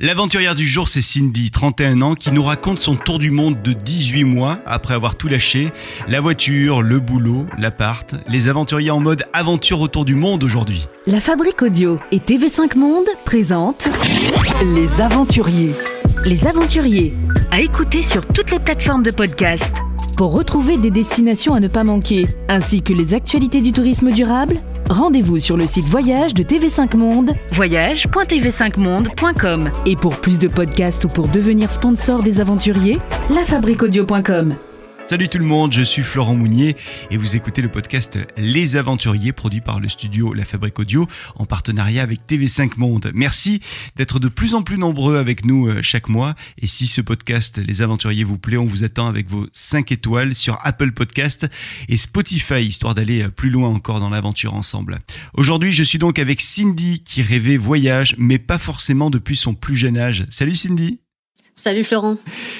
L'aventurière du jour, c'est Cindy, 31 ans, qui nous raconte son tour du monde de 18 mois après avoir tout lâché. La voiture, le boulot, l'appart, les aventuriers en mode aventure autour du monde aujourd'hui. La Fabrique Audio et TV5 Monde présentent Les Aventuriers. Les Aventuriers, à écouter sur toutes les plateformes de podcast. Pour retrouver des destinations à ne pas manquer, ainsi que les actualités du tourisme durable, rendez-vous sur le site voyage de TV5 Monde, voyage.tv5monde.com. Et pour plus de podcasts ou pour devenir sponsor des aventuriers, lafabriquaudio.com. Salut tout le monde, je suis Florent Mounier et vous écoutez le podcast Les Aventuriers produit par le studio La Fabrique Audio en partenariat avec TV5 Monde. Merci d'être de plus en plus nombreux avec nous euh, chaque mois et si ce podcast Les Aventuriers vous plaît, on vous attend avec vos 5 étoiles sur Apple Podcast et Spotify histoire d'aller euh, plus loin encore dans l'aventure ensemble. Aujourd'hui, je suis donc avec Cindy qui rêvait voyage mais pas forcément depuis son plus jeune âge. Salut Cindy Salut Florent.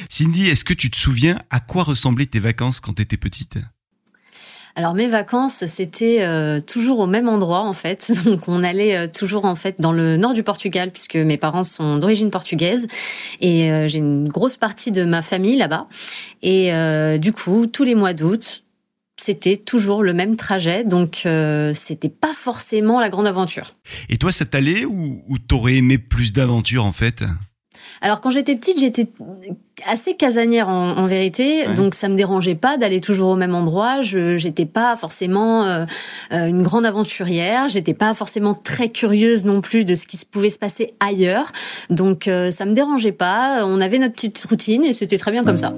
Cindy, est-ce que tu te souviens à quoi ressemblaient tes vacances quand tu étais petite? Alors mes vacances, c'était euh, toujours au même endroit en fait. Donc on allait euh, toujours en fait dans le nord du Portugal puisque mes parents sont d'origine portugaise et euh, j'ai une grosse partie de ma famille là-bas. Et du coup, tous les mois d'août, c'était toujours le même trajet, donc c'était pas forcément la grande aventure. Et toi, ça t'allait ou, ou t'aurais aimé plus d'aventures en fait? Alors quand j'étais petite, j'étais assez casanière en, vérité, donc ça me dérangeait pas d'aller toujours au même endroit. Je j'étais pas forcément euh, euh, une grande aventurière, j'étais pas forcément très curieuse non plus de ce qui pouvait se passer ailleurs, donc euh, ça me dérangeait pas. On avait notre petite routine et c'était très bien comme ça.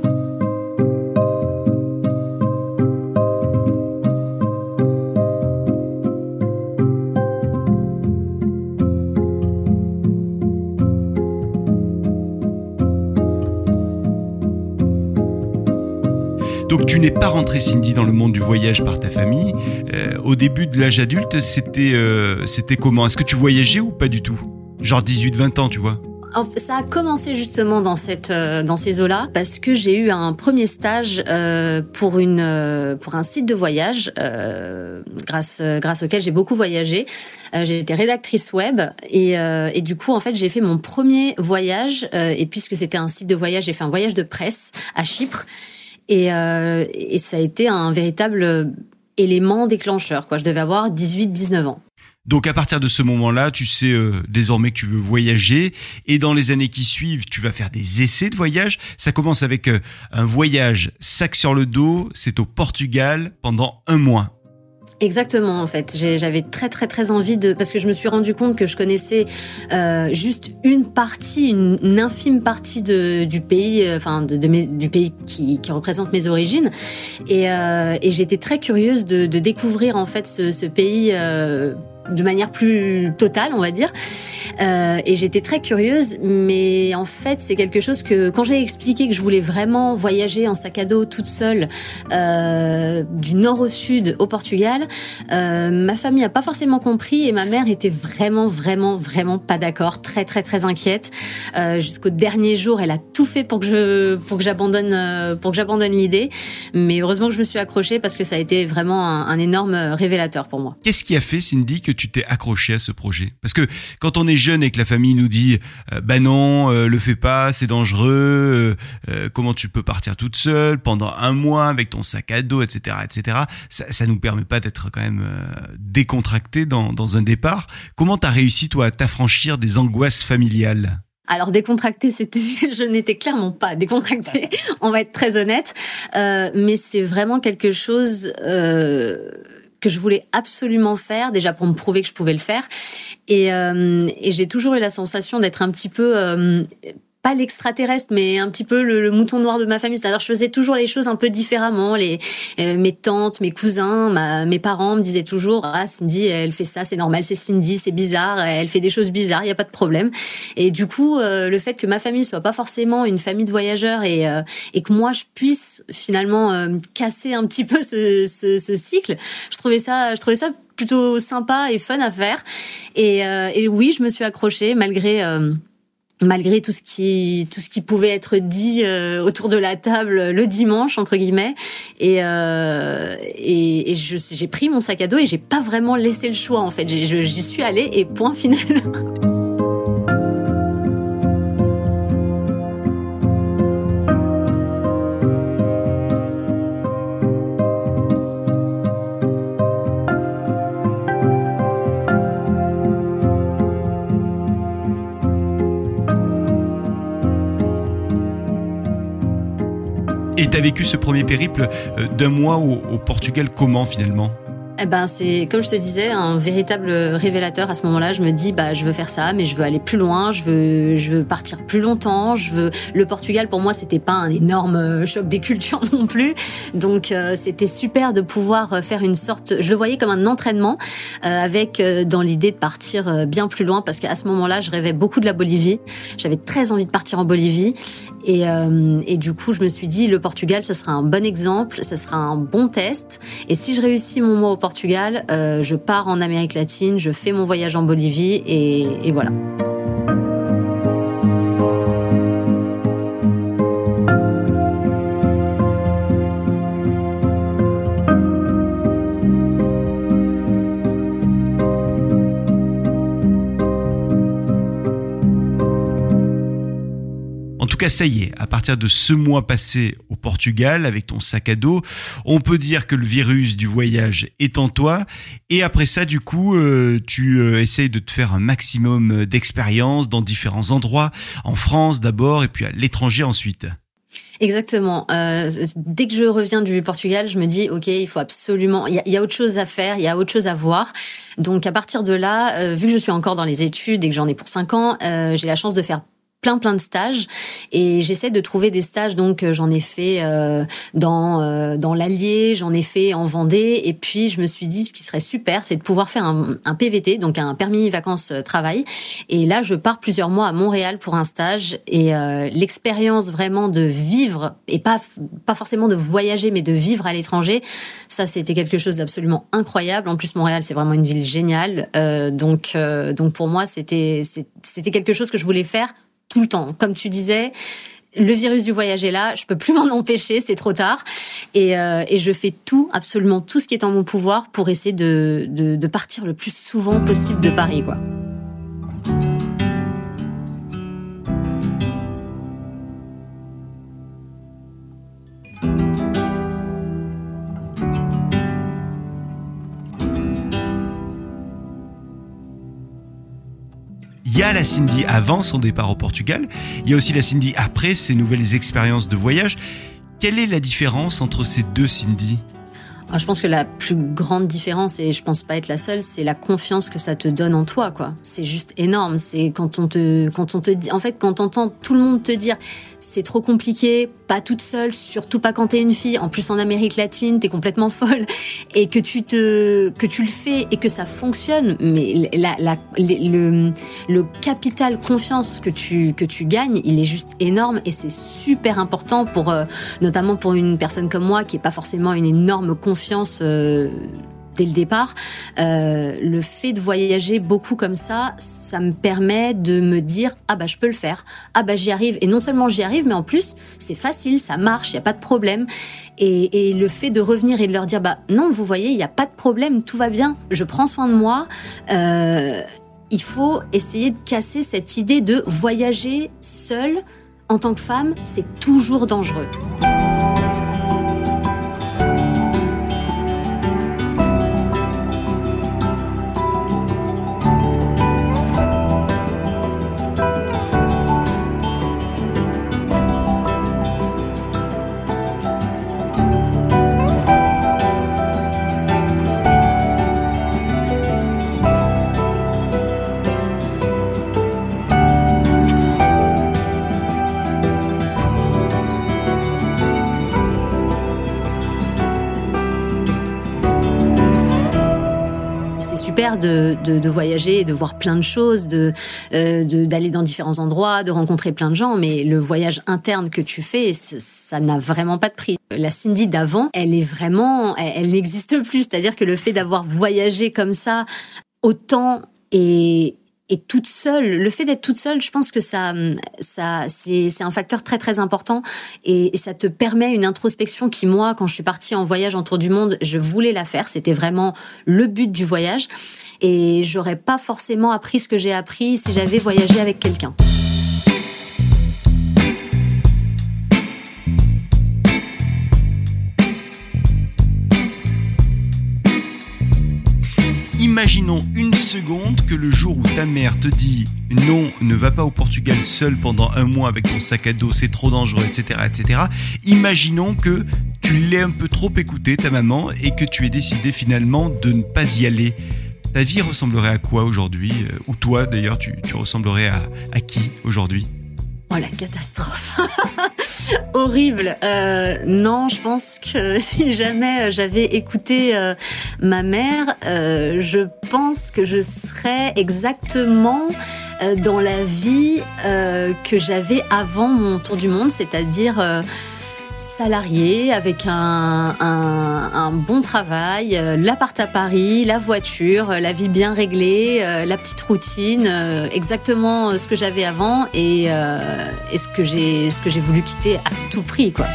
Donc tu n'es pas rentré Cindy dans le monde du voyage par ta famille. Euh, au début de l'âge adulte, c'était euh, c'était comment? Est-ce que tu voyageais ou pas du tout? Genre 18-20 ans, tu vois? Ça a commencé justement dans cette euh, dans ces eaux-là parce que j'ai eu un premier stage pour une pour un site de voyage grâce grâce auquel j'ai beaucoup voyagé. j'ai été rédactrice web et et du coup en fait j'ai fait mon premier voyage et puisque c'était un site de voyage j'ai fait un voyage de presse à Chypre et, euh, et ça a été un véritable élément déclencheur. Quoi. Je devais avoir 18-19 ans. Donc à partir de ce moment-là, tu sais euh, désormais que tu veux voyager et dans les années qui suivent, tu vas faire des essais de voyage. Ça commence avec euh, un voyage sac sur le dos, c'est au Portugal pendant un mois. Exactement, en fait. J'avais très très très envie de parce que je me suis rendu compte que je connaissais euh, juste une partie, une, infime partie de, du pays, euh, enfin de, du pays qui, qui, représente mes origines, et, euh, et j'étais très curieuse de, de, découvrir en fait ce, ce pays euh, de manière plus totale, on va dire. Euh, et j'étais très curieuse, mais en fait, c'est quelque chose que quand j'ai expliqué que je voulais vraiment voyager en sac à dos toute seule euh, du nord au sud au Portugal, euh, ma famille a pas forcément compris et ma mère était vraiment, vraiment, vraiment pas d'accord, très, très, très inquiète. Jusqu'au dernier jour, elle a tout fait pour que je, pour que j'abandonne, pour que j'abandonne l'idée. Mais heureusement que je me suis accrochée parce que ça a été vraiment un, un énorme révélateur pour moi. Qu'est-ce qui a fait, Cindy, que tu t'es accroché à ce projet Parce que quand on est jeune et que la famille nous dit euh, bah non, euh, le fais pas, c'est dangereux, euh, comment tu peux partir toute seule pendant un mois avec ton sac à dos, etc., etc. Ça, ça nous permet pas d'être quand même décontracté dans, dans un départ. Comment t'as réussi toi à t'affranchir des angoisses familiales? Alors décontracté, c'était, je n'étais clairement pas décontractée. On va être très honnête, euh, mais c'est vraiment quelque chose euh, que je voulais absolument faire, déjà pour me prouver que je pouvais le faire. Et, euh, j'ai toujours eu la sensation d'être un petit peu euh, pas l'extraterrestre, mais un petit peu le, mouton noir de ma famille. C'est-à-dire, je faisais toujours les choses un peu différemment. Les, euh, mes tantes, mes cousins, ma, mes parents me disaient toujours, ah, Cindy, elle fait ça, c'est normal, c'est Cindy, c'est bizarre, elle fait des choses bizarres, il y a pas de problème. Et du coup, euh, le fait que ma famille soit pas forcément une famille de voyageurs et, euh, et que moi, je puisse finalement casser un petit peu ce, ce, ce, cycle, je trouvais ça, je trouvais ça plutôt sympa et fun à faire. Et, et oui, je me suis accrochée malgré malgré tout ce qui tout ce qui pouvait être dit euh, autour de la table le dimanche entre guillemets. Et euh, et, et j'ai pris mon sac à dos et j'ai pas vraiment laissé le choix en fait. J'y suis allée et point final tu as vécu ce premier périple euh, d'un mois au Portugal comment finalement? Eh ben, c'est, comme je te disais, un véritable révélateur. À ce moment-là, je me dis, bah, je veux faire ça, mais je veux aller plus loin, je veux, je veux partir plus longtemps, je veux, le Portugal, pour moi, c'était pas un énorme choc des cultures non plus. Donc, euh, c'était super de pouvoir faire une sorte, je le voyais comme un entraînement, euh, avec, euh, dans l'idée de partir bien plus loin, parce qu'à ce moment-là, je rêvais beaucoup de la Bolivie. J'avais très envie de partir en Bolivie. Et, et du coup, je me suis dit, le Portugal, ce sera un bon exemple, ce sera un bon test. Et si je réussis mon mois au Portugal, Euh, je pars en Amérique latine, je fais mon voyage en Bolivie et voilà. Cas, ça y est, à partir de ce mois passé au Portugal avec ton sac à dos, on peut dire que le virus du voyage est en toi. Et après ça, du coup, euh, tu euh, essayes de te faire un maximum d'expérience dans différents endroits, en France d'abord et puis à l'étranger ensuite. Exactement. Euh, dès que je reviens du Portugal, je me dis ok, il faut absolument, il y, a, autre chose à faire, il y a autre chose à voir. Donc à partir de là, vu que je suis encore dans les études et que j'en ai pour cinq ans, j'ai la chance de faire plein plein de stages. Et j'essaie de trouver des stages. Donc euh, j'en ai fait euh, dans euh, dans l'Allier, j'en ai fait en Vendée. Et puis je me suis dit ce qui serait super c'est de pouvoir faire un, PVT donc un permis vacances travail. Et là je pars plusieurs mois à Montréal pour un stage. Et l'expérience vraiment de vivre et pas pas forcément de voyager mais de vivre à l'étranger ça c'était quelque chose d'absolument incroyable. En plus Montréal c'est vraiment une ville géniale. Donc donc pour moi c'était c'était quelque chose que je voulais faire tout le temps. Comme tu disais, le virus du voyage est là, je peux plus m'en empêcher, c'est trop tard. Et, euh, et, je fais tout, absolument tout ce qui est en mon pouvoir pour essayer de, de, de partir le plus souvent possible de Paris, quoi. Y a la Cindy avant son départ au Portugal, il y a aussi la Cindy après ses nouvelles expériences de voyage. Quelle est la différence entre ces deux Cindy? Ah, je pense que la plus grande différence, et je pense pas être la seule, c'est la confiance que ça te donne en toi, quoi. C'est juste énorme. C'est quand on te, quand on te dit, en fait, quand on entend tout le monde te dire, c'est trop compliqué, pas toute seule, surtout pas quand t'es une fille. En plus, en Amérique latine, t'es complètement folle et que tu te, que tu le fais et que ça fonctionne. Mais la, le, capital confiance que tu, que tu gagnes, il est juste énorme et c'est super important pour, euh, notamment pour une personne comme moi qui est pas forcément une énorme confiance. Euh, dès le départ. Euh, le fait de voyager beaucoup comme ça, ça me permet de me dire ah bah je peux le faire, ah bah j'y arrive et non seulement j'y arrive, mais en plus c'est facile, ça marche, il y a pas de problème. Et, le fait de revenir et de leur dire bah non, vous voyez, il n'y a pas de problème, tout va bien, je prends soin de moi. Euh, il faut essayer de casser cette idée de voyager seule en tant que femme, c'est toujours dangereux. De, de, voyager, de voir plein de choses, euh, d'aller dans différents endroits, de rencontrer plein de gens, mais le voyage interne que tu fais, ça n'a vraiment pas de prix. La Cindy d'avant, elle est vraiment, elle, n'existe plus. C'est-à-dire que le fait d'avoir voyagé comme ça autant et, et toute seule, le fait d'être toute seule, je pense que ça, ça, c'est un facteur très très important et, ça te permet une introspection qui moi, quand je suis partie en voyage autour du monde, je voulais la faire. C'était vraiment le but du voyage et j'aurais pas forcément appris ce que j'ai appris si j'avais voyagé avec quelqu'un. Imaginons une seconde que le jour où ta mère te dit non, ne va pas au Portugal seul pendant un mois avec ton sac à dos, c'est trop dangereux, etc., etc. Imaginons que tu l'aies un peu trop écouté, ta maman, et que tu aies décidé finalement de ne pas y aller. Ta vie ressemblerait à quoi aujourd'hui? Euh, Ou toi d'ailleurs, tu, ressemblerais à, à qui aujourd'hui? Oh la catastrophe Horrible. Euh, non, je pense que si jamais j'avais écouté euh, ma mère, euh, je pense que je serais exactement dans la vie que j'avais avant mon tour du monde, c'est-à-dire salarié avec un, un, bon travail, euh, l'appart à Paris, la voiture, euh, la vie bien réglée, euh, la petite routine, exactement ce que j'avais avant et, et ce que j'ai ce que j'ai voulu quitter à tout prix quoi.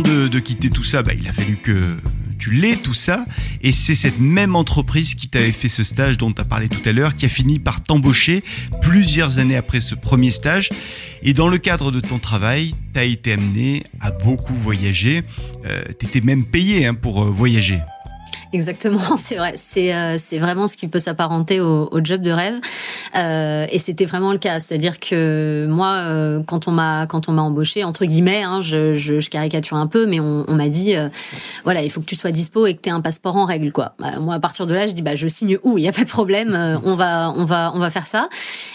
De, quitter tout ça, bah, il a fallu que tu l'aies tout ça. Et c'est cette même entreprise qui t'avait fait ce stage dont tu as parlé tout à l'heure, qui a fini par t'embaucher plusieurs années après ce premier stage. Et dans le cadre de ton travail, tu as été amené à beaucoup voyager. Euh, tu étais même payé hein, pour euh, voyager. Exactement, c'est vrai. C'est euh, c'est vraiment ce qui peut s'apparenter au, au, job de rêve. Euh, et c'était vraiment le cas. C'est-à-dire que moi, euh, quand on m'a quand on m'a embauché entre guillemets, hein, je, je, je, caricature un peu, mais on, on m'a dit euh, voilà, il faut que tu sois dispo et que tu aies un passeport en règle, quoi. Bah, moi, à partir de là, je dis bah je signe où? Il y a pas de problème. Euh, on va on va on va faire ça.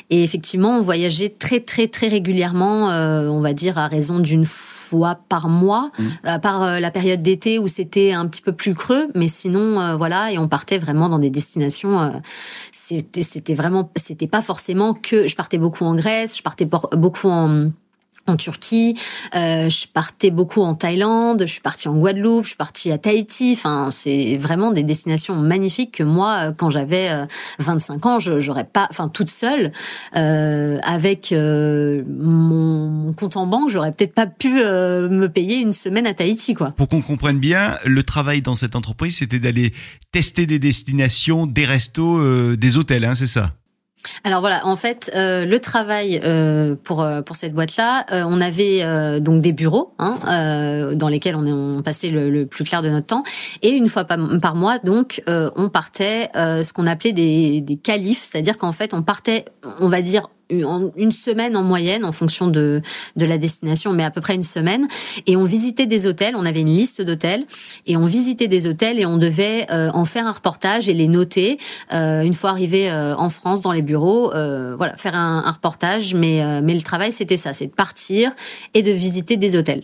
Et effectivement, on voyageait très très très régulièrement. on va dire à raison d'une fois par mois, mmh. à part la période d'été où c'était un petit peu plus creux, mais sinon euh, voilà, et on partait vraiment dans des destinations. Euh, c'était, c'était vraiment, c'était pas forcément que je partais beaucoup en Grèce, je partais beaucoup en en Turquie, euh, je partais beaucoup en Thaïlande, je suis partie en Guadeloupe, je suis partie à Tahiti. Enfin, c'est vraiment des destinations magnifiques que moi, euh, quand j'avais 25 euh, ans, je j'aurais pas, enfin toute seule, euh, avec euh, mon, compte en banque, j'aurais peut-être pas pu me payer une semaine à Tahiti, quoi. Pour qu'on comprenne bien, le travail dans cette entreprise, c'était d'aller tester des destinations, des restos, des hôtels, hein, c'est ça? Alors voilà, en fait, euh, le travail euh, pour euh, pour cette boîte-là, on avait donc des bureaux hein, dans lesquels on, on passait le, le, plus clair de notre temps, et une fois par, par mois, donc on partait ce qu'on appelait des, des qualifs, c'est-à-dire qu'en fait on partait, on va dire une semaine en moyenne en fonction de, de la destination, mais à peu près une semaine. Et on visitait des hôtels, on avait une liste d'hôtels, et on visitait des hôtels et on devait euh, en faire un reportage et les noter euh, une fois arrivé euh, en France dans les bureaux. voilà, faire un, un reportage, mais, mais le travail c'était ça, c'est de partir et de visiter des hôtels.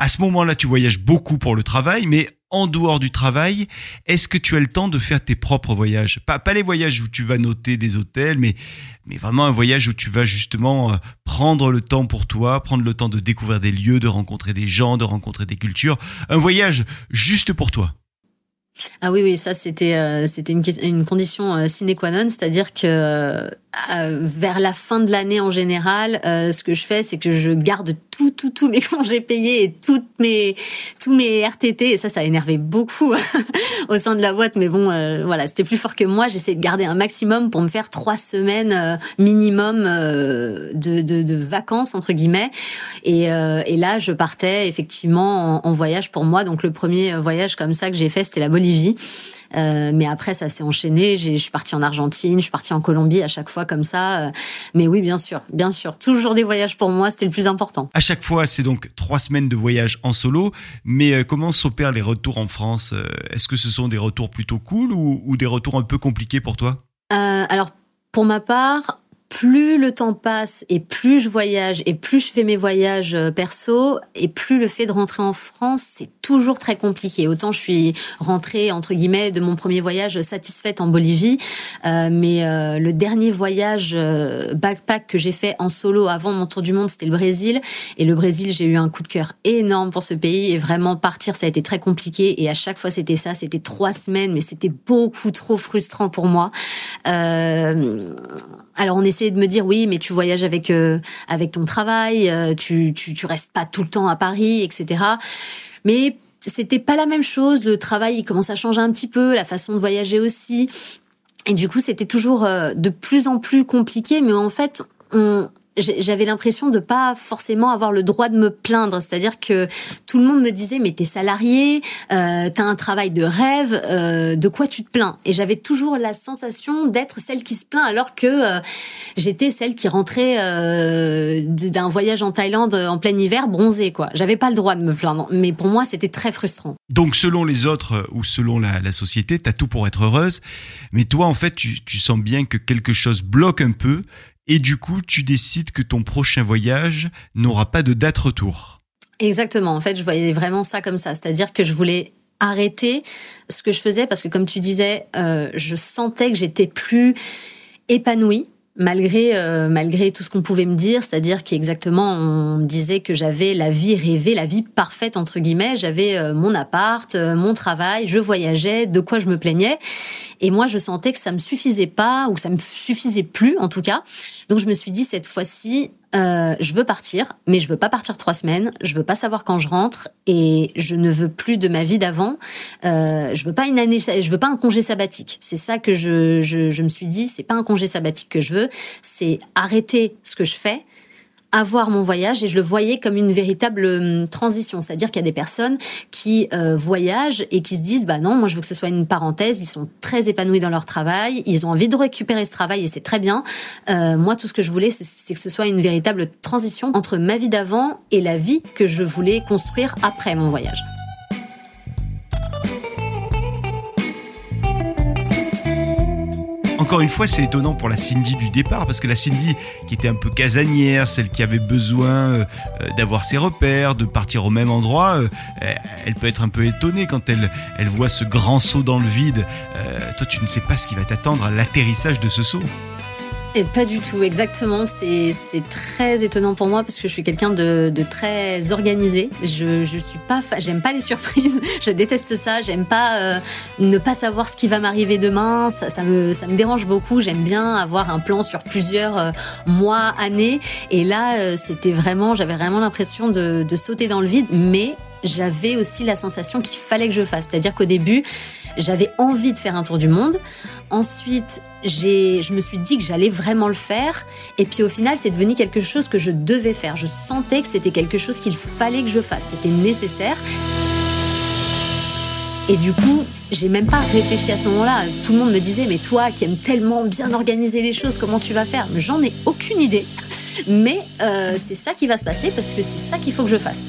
À ce moment-là, tu voyages beaucoup pour le travail, mais en dehors du travail, est-ce que tu as le temps de faire tes propres voyages? Pas, les voyages où tu vas noter des hôtels, mais, mais vraiment un voyage où tu vas justement euh, prendre le temps pour toi, prendre le temps de découvrir des lieux, de rencontrer des gens, de rencontrer des cultures. Un voyage juste pour toi. Ah oui, oui, ça c'était euh, c'était une, condition euh, sine qua non, c'est-à-dire que euh, vers la fin de l'année en général, euh, ce que je fais, c'est que je garde tout, tout, tous mes congés payés et toutes mes, tous mes RTT. Et ça, ça a énervé beaucoup au sein de la boîte. Mais bon, euh, voilà, c'était plus fort que moi. J'essaie de garder un maximum pour me faire trois semaines minimum de, de, de, vacances entre guillemets. Et, et là, je partais effectivement en, en, voyage pour moi. Donc le premier voyage comme ça que j'ai fait, c'était la Bolivie. Euh, mais après, ça s'est enchaîné. Je suis partie en Argentine, je suis partie en Colombie à chaque fois comme ça. Euh, mais oui, bien sûr, bien sûr. Toujours des voyages pour moi, c'était le plus important. À chaque fois, c'est donc trois semaines de voyage en solo. Mais euh, comment s'opèrent les retours en France Est-ce que ce sont des retours plutôt cool ou, ou des retours un peu compliqués pour toi? Alors, pour ma part, plus le temps passe et plus je voyage et plus je fais mes voyages euh, perso et plus le fait de rentrer en France c'est toujours très compliqué. Autant je suis rentrée entre guillemets de mon premier voyage satisfaite en Bolivie, euh, mais euh, le dernier voyage backpack que j'ai fait en solo avant mon tour du monde c'était le Brésil et le Brésil j'ai eu un coup de cœur énorme pour ce pays et vraiment partir ça a été très compliqué et à chaque fois c'était ça, c'était trois semaines mais c'était beaucoup trop frustrant pour moi. Alors on de me dire oui, mais tu voyages avec avec ton travail, tu, tu tu restes pas tout le temps à Paris, etc. Mais c'était pas la même chose. Le travail, il commence à changer un petit peu, la façon de voyager aussi. Et du coup, c'était toujours euh, de plus en plus compliqué. Mais en fait, on, j'avais l'impression de pas forcément avoir le droit de me plaindre. C'est-à-dire que tout le monde me disait mais t'es salarié, euh, t'as un travail de rêve, euh, de quoi tu te plains? Et j'avais toujours la sensation d'être celle qui se plaint alors que euh, j'étais celle qui rentrait d'un voyage en Thaïlande en plein hiver bronzée quoi. J'avais pas le droit de me plaindre, mais pour moi c'était très frustrant. Donc selon les autres ou selon la, société, t'as tout pour être heureuse, mais toi en fait tu sens bien que quelque chose bloque un peu et du coup, tu décides que ton prochain voyage n'aura pas de date retour. Exactement. En fait, je voyais vraiment ça comme ça. C'est-à-dire que je voulais arrêter ce que je faisais parce que, comme tu disais, euh, je sentais que j'étais plus épanouie malgré euh, malgré tout ce qu'on pouvait me dire, c'est-à-dire qu'exactement on me disait que j'avais la vie rêvée, la vie parfaite entre guillemets, j'avais euh, mon appart, mon travail, je voyageais, de quoi je me plaignais et moi, je sentais que ça me suffisait pas, ou ça me suffisait plus, en tout cas. Donc, je me suis dit, cette fois-ci, euh, je veux partir, mais je veux pas partir trois semaines. Je veux pas savoir quand je rentre, et je ne veux plus de ma vie d'avant. Euh, je veux pas une année, je veux pas un congé sabbatique. C'est ça que je, je, je me suis dit. C'est pas un congé sabbatique que je veux. C'est arrêter ce que je fais avoir mon voyage et je le voyais comme une véritable hum, transition. C'est-à-dire qu'il y a des personnes qui euh, voyagent et qui se disent bah non, moi je veux que ce soit une parenthèse. Ils sont très épanouis dans leur travail, ils ont envie de récupérer ce travail et c'est très bien. Euh, moi, tout ce que je voulais, c'est que ce soit une véritable transition entre ma vie d'avant et la vie que je voulais construire après mon voyage. Encore une fois, c'est étonnant pour la Cindy du départ, parce que la Cindy, qui était un peu casanière, celle qui avait besoin euh, d'avoir ses repères, de partir au même endroit, euh, elle peut être un peu étonnée quand elle, elle voit ce grand saut dans le vide. Euh, toi, tu ne sais pas ce qui va t'attendre à l'atterrissage de ce saut. Et pas du tout, exactement. C'est très étonnant pour moi parce que je suis quelqu'un de, de, très organisé. Je, je suis pas, j'aime pas les surprises. Je déteste ça. J'aime pas euh, ne pas savoir ce qui va m'arriver demain. Ça, ça, me, ça me dérange beaucoup. J'aime bien avoir un plan sur plusieurs euh, mois, années. Et là, euh, c'était vraiment, j'avais vraiment l'impression de, de sauter dans le vide, mais j'avais aussi la sensation qu'il fallait que je fasse. C'est-à-dire qu'au début, j'avais envie de faire un tour du monde. Ensuite, je me suis dit que j'allais vraiment le faire. Et puis au final, c'est devenu quelque chose que je devais faire. Je sentais que c'était quelque chose qu'il fallait que je fasse. C'était nécessaire. Et du coup, j'ai même pas réfléchi à ce moment-là. Tout le monde me disait, mais toi qui aimes tellement bien organiser les choses, comment tu vas faire? J'en ai aucune idée. Mais euh, c'est ça qui va se passer parce que c'est ça qu'il faut que je fasse.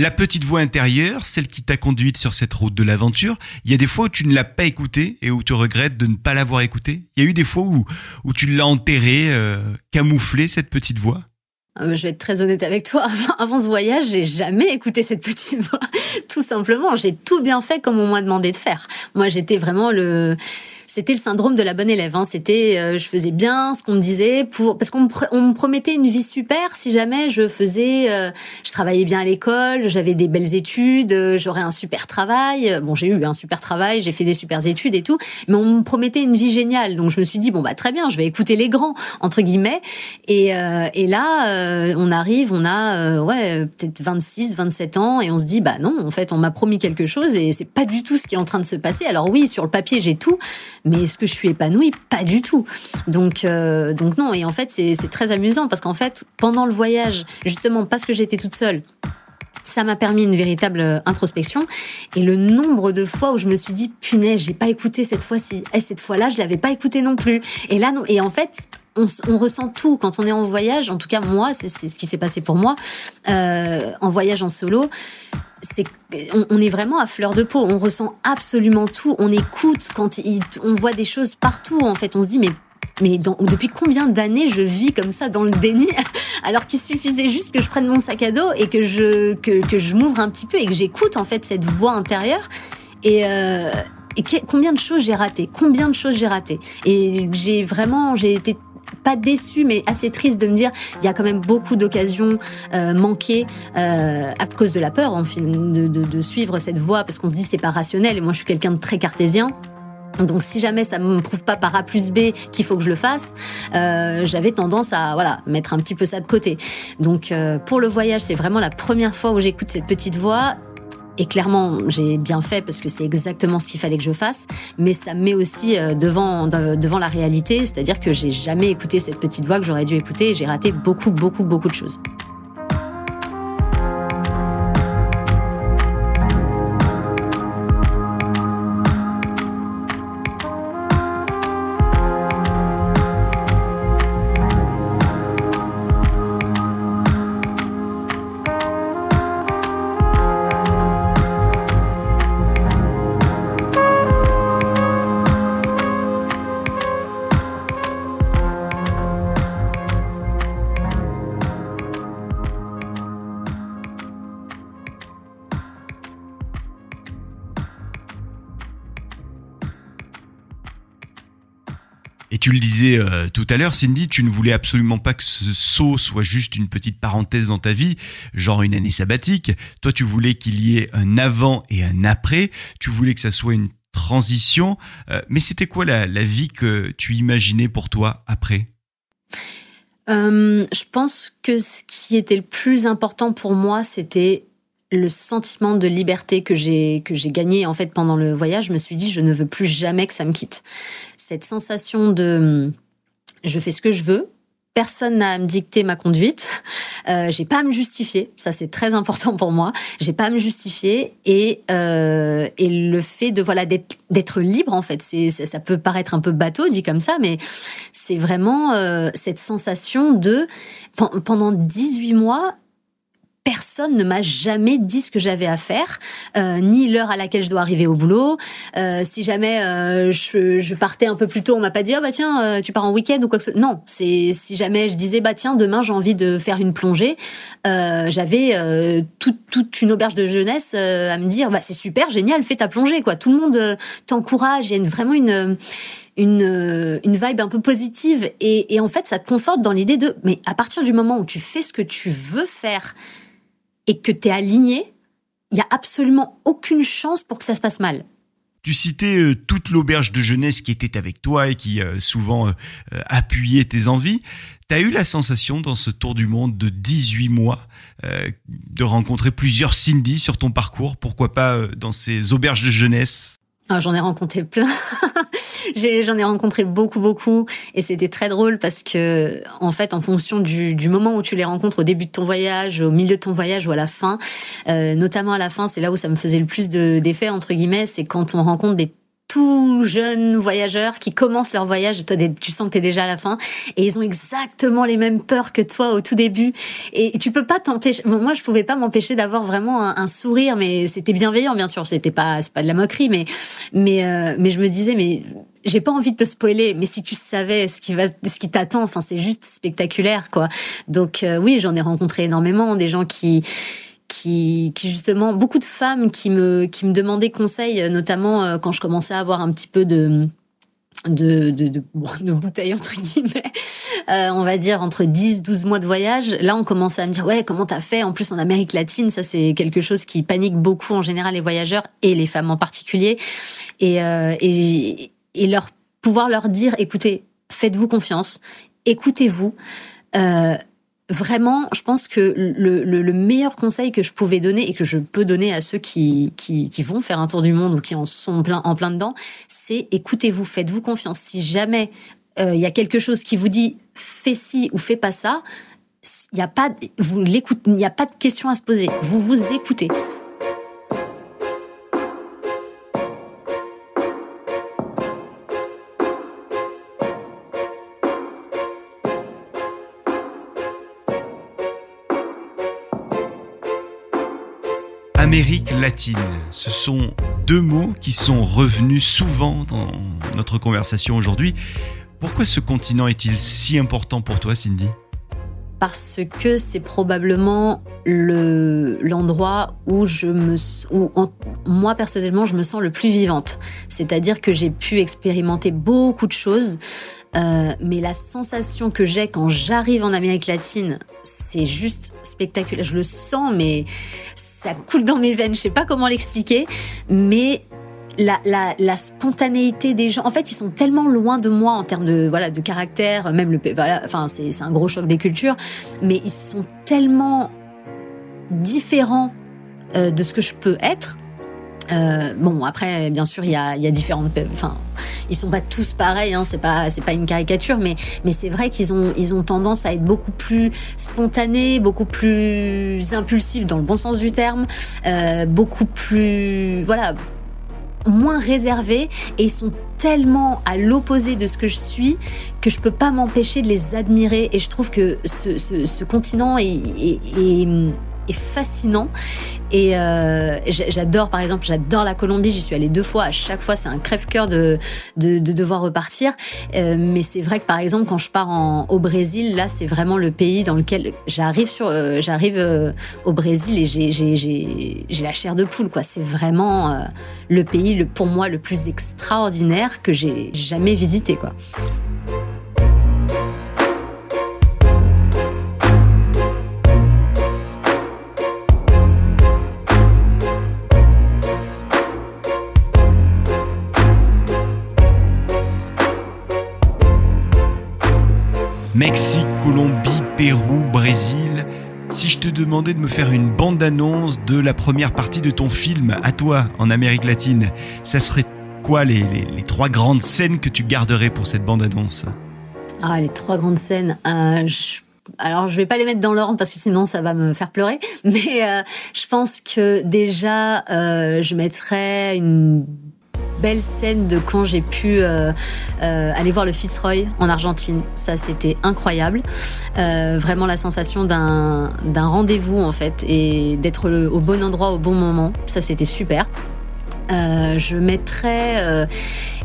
La petite voix intérieure, celle qui t'a conduite sur cette route de l'aventure, il y a des fois où tu ne l'as pas écoutée et où tu regrettes de ne pas l'avoir écoutée. Il y a eu des fois où, où tu l'as enterrée, euh, camouflée, cette petite voix. Euh, je vais être très honnête avec toi. Avant, ce voyage, j'ai jamais écouté cette petite voix. Tout simplement, j'ai tout bien fait comme on m'a demandé de faire. Moi, j'étais vraiment le c'était le syndrome de la bonne élève. Hein. C'était, euh, je faisais bien ce qu'on me disait pour parce qu'on me, promettait une vie super si jamais je faisais, euh, je travaillais bien à l'école, j'avais des belles études, euh, j'aurais un super travail. Bon, j'ai eu un super travail, j'ai fait des super études et tout, mais on me promettait une vie géniale. Donc je me suis dit bon bah très bien, je vais écouter les grands entre guillemets. Et, et là, on arrive, on a ouais peut-être 26, 27 ans et on se dit bah non, en fait on m'a promis quelque chose et c'est pas du tout ce qui est en train de se passer. Alors oui, sur le papier j'ai tout, mais est-ce que je suis épanouie? Pas du tout. Donc, euh, donc non. Et en fait, c'est très amusant parce qu'en fait, pendant le voyage, justement, parce que j'étais toute seule, ça m'a permis une véritable euh, introspection. Et le nombre de fois où je me suis dit punaise j'ai pas écouté cette fois-ci. Et eh, cette fois-là je l'avais pas écouté non plus. Et là non. Et en fait on, ressent tout. Quand on est en voyage en tout cas moi c'est ce qui s'est passé pour moi euh, en voyage en solo c'est on, est vraiment à fleur de peau. On ressent absolument tout. On écoute quand on voit des choses partout. En fait, on se dit mais mais depuis combien d'années je vis comme ça dans le déni alors qu'il suffisait juste que je prenne mon sac à dos et que je que, que je m'ouvre un petit peu et que j'écoute en fait cette voix intérieure et euh, et combien de choses j'ai raté Combien de choses j'ai raté Et j'ai vraiment, j'ai été pas déçu, mais assez triste de me dire il y a quand même beaucoup d'occasions euh, manquées euh, à cause de la peur, de, suivre cette voie, parce qu'on se dit c'est pas rationnel. Et moi, je suis quelqu'un de très cartésien. Donc si jamais ça me prouve pas par A plus B qu'il faut que je le fasse, euh, j'avais tendance à voilà mettre un petit peu ça de côté. Donc pour le voyage, c'est vraiment la première fois où j'écoute cette petite voix. Et clairement, j'ai bien fait parce que c'est exactement ce qu'il fallait que je fasse. Mais ça me met aussi euh, devant la réalité, c'est-à-dire que j'ai jamais écouté cette petite voix que j'aurais dû écouter. J'ai raté beaucoup beaucoup beaucoup de choses. Tu le disais euh, tout à l'heure, Cindy, tu ne voulais absolument pas que ce saut soit juste une petite parenthèse dans ta vie, genre une année sabbatique. Toi, tu voulais qu'il y ait un avant et un après. Tu voulais que ça soit une transition. Euh, mais c'était quoi la, la, vie que tu imaginais pour toi après? Euh, Je pense que ce qui était le plus important pour moi, c'était le sentiment de liberté que j'ai que j'ai gagné en fait pendant le voyage, je me suis dit je ne veux plus jamais que ça me quitte. Cette sensation de je fais ce que je veux, personne n'a à me dicter ma conduite, euh, j'ai pas à me justifier, ça c'est très important pour moi. J'ai pas à me justifier et euh, et le fait de voilà d'être d'être libre en fait, c'est ça peut paraître un peu bateau dit comme ça, mais c'est vraiment euh, cette sensation de pendant 18 mois personne ne m'a jamais dit ce que j'avais à faire, euh, ni l'heure à laquelle je dois arriver au boulot. Euh, si jamais euh, je, partais un peu plus tôt, on m'a pas dit ah bah tiens tu pars en week-end ou quoi que ce soit. Non, c'est si jamais je disais bah tiens demain j'ai envie de faire une plongée, j'avais toute, une auberge de jeunesse à me dire bah c'est super génial fais ta plongée quoi. Tout le monde t'encourage, il y a vraiment une une, vibe un peu positive et en fait ça te conforte dans l'idée de mais à partir du moment où tu fais ce que tu veux faire et que tu es aligné, il y a absolument aucune chance pour que ça se passe mal. Tu citais euh, toute l'auberge de jeunesse qui était avec toi et qui euh, souvent euh, appuyait tes envies. Tu as eu la sensation dans ce tour du monde de 18 mois de rencontrer plusieurs Cindy sur ton parcours, pourquoi pas dans ces auberges de jeunesse? Ah, J'en ai rencontré plein. J'en ai, rencontré beaucoup, beaucoup, et c'était très drôle parce que, en fait, en fonction du, du, moment où tu les rencontres, au début de ton voyage, au milieu de ton voyage ou à la fin, euh, notamment à la fin, c'est là où ça me faisait le plus d'effet entre guillemets, c'est quand on rencontre des tout jeunes voyageurs qui commencent leur voyage, toi tu sens que tu es déjà à la fin, et ils ont exactement les mêmes peurs que toi au tout début, et tu peux pas t'empêcher. Bon, moi, je pouvais pas m'empêcher d'avoir vraiment un, sourire, mais c'était bienveillant, bien sûr. C'était pas, c'est pas de la moquerie, mais, mais, euh, mais je me disais, mais j'ai pas envie de te spoiler, mais si tu savais ce qui va, ce qui t'attend, enfin, c'est juste spectaculaire, quoi. Donc euh, oui, j'en ai rencontré énormément, des gens qui qui, qui justement beaucoup de femmes qui me qui me demandaient conseil, notamment euh, quand je commençais à avoir un petit peu de de, de, de, bouteilles entre guillemets, euh, on va dire entre 10, 12 mois de voyage. Là, on commençait à me dire, ouais, comment t'as fait? En plus, en Amérique latine, ça c'est quelque chose qui panique beaucoup en général les voyageurs et les femmes en particulier. Et, euh, et, et leur pouvoir leur dire, écoutez, faites-vous confiance, écoutez-vous. Euh, vraiment, je pense que le, le, le, meilleur conseil que je pouvais donner et que je peux donner à ceux qui, qui, qui vont faire un tour du monde ou qui en sont plein, en plein dedans, c'est écoutez-vous, faites-vous confiance. Si jamais euh, il y a quelque chose qui vous dit fais ci ou fais pas ça, il n'y a pas, vous l'écoutez, il n'y a pas de question à se poser. Vous vous écoutez. Amérique latine, ce sont deux mots qui sont revenus souvent dans notre conversation aujourd'hui. Pourquoi ce continent est-il si important pour toi, Cindy? Parce que c'est probablement le l'endroit où je me où moi personnellement je me sens le plus vivante. C'est-à-dire que j'ai pu expérimenter beaucoup de choses, euh, mais la sensation que j'ai quand j'arrive en Amérique latine, c'est juste spectaculaire. Je le sens, mais ça coule dans mes veines. Je sais pas comment l'expliquer, mais la, spontanéité des gens. En fait, ils sont tellement loin de moi en termes de voilà de caractère, même le voilà. Enfin, c'est un gros choc des cultures, mais ils sont tellement différents euh, de ce que je peux être. Euh, bon, après, bien sûr, il y a, y a différentes. Enfin, ils sont pas tous pareils. Hein, c'est pas, c'est pas une caricature, mais mais c'est vrai qu'ils ont, ils ont tendance à être beaucoup plus spontanés, beaucoup plus impulsifs dans le bon sens du terme, euh, beaucoup plus, voilà, moins réservés et ils sont tellement à l'opposé de ce que je suis que je peux pas m'empêcher de les admirer et je trouve que ce, ce, continent est fascinant. Et euh, j'adore, par exemple, j'adore la Colombie. J'y suis allée deux fois. À chaque fois, c'est un crève-cœur de, de, de, devoir repartir. Euh, mais c'est vrai que, par exemple, quand je pars au Brésil, là, c'est vraiment le pays dans lequel j'arrive sur, euh, j'arrive au Brésil et j'ai la chair de poule. Quoi, c'est vraiment le pays, le, pour moi, le plus extraordinaire que j'ai jamais visité. Quoi. Mexique, Colombie, Pérou, Brésil. Si je te demandais de me faire une bande-annonce de la première partie de ton film, à toi, en Amérique latine, ça serait quoi les, trois grandes scènes que tu garderais pour cette bande-annonce? Ah, les trois grandes scènes. Euh, alors je vais pas les mettre dans l'ordre parce que sinon ça va me faire pleurer. Mais euh, je pense que déjà euh, je mettrais une belle scène de quand j'ai pu euh, euh, aller voir le Fitzroy en Argentine. Ça, c'était incroyable. Euh, vraiment la sensation d'un rendez-vous en fait et d'être au bon endroit au bon moment. Ça, c'était super. Je mettrais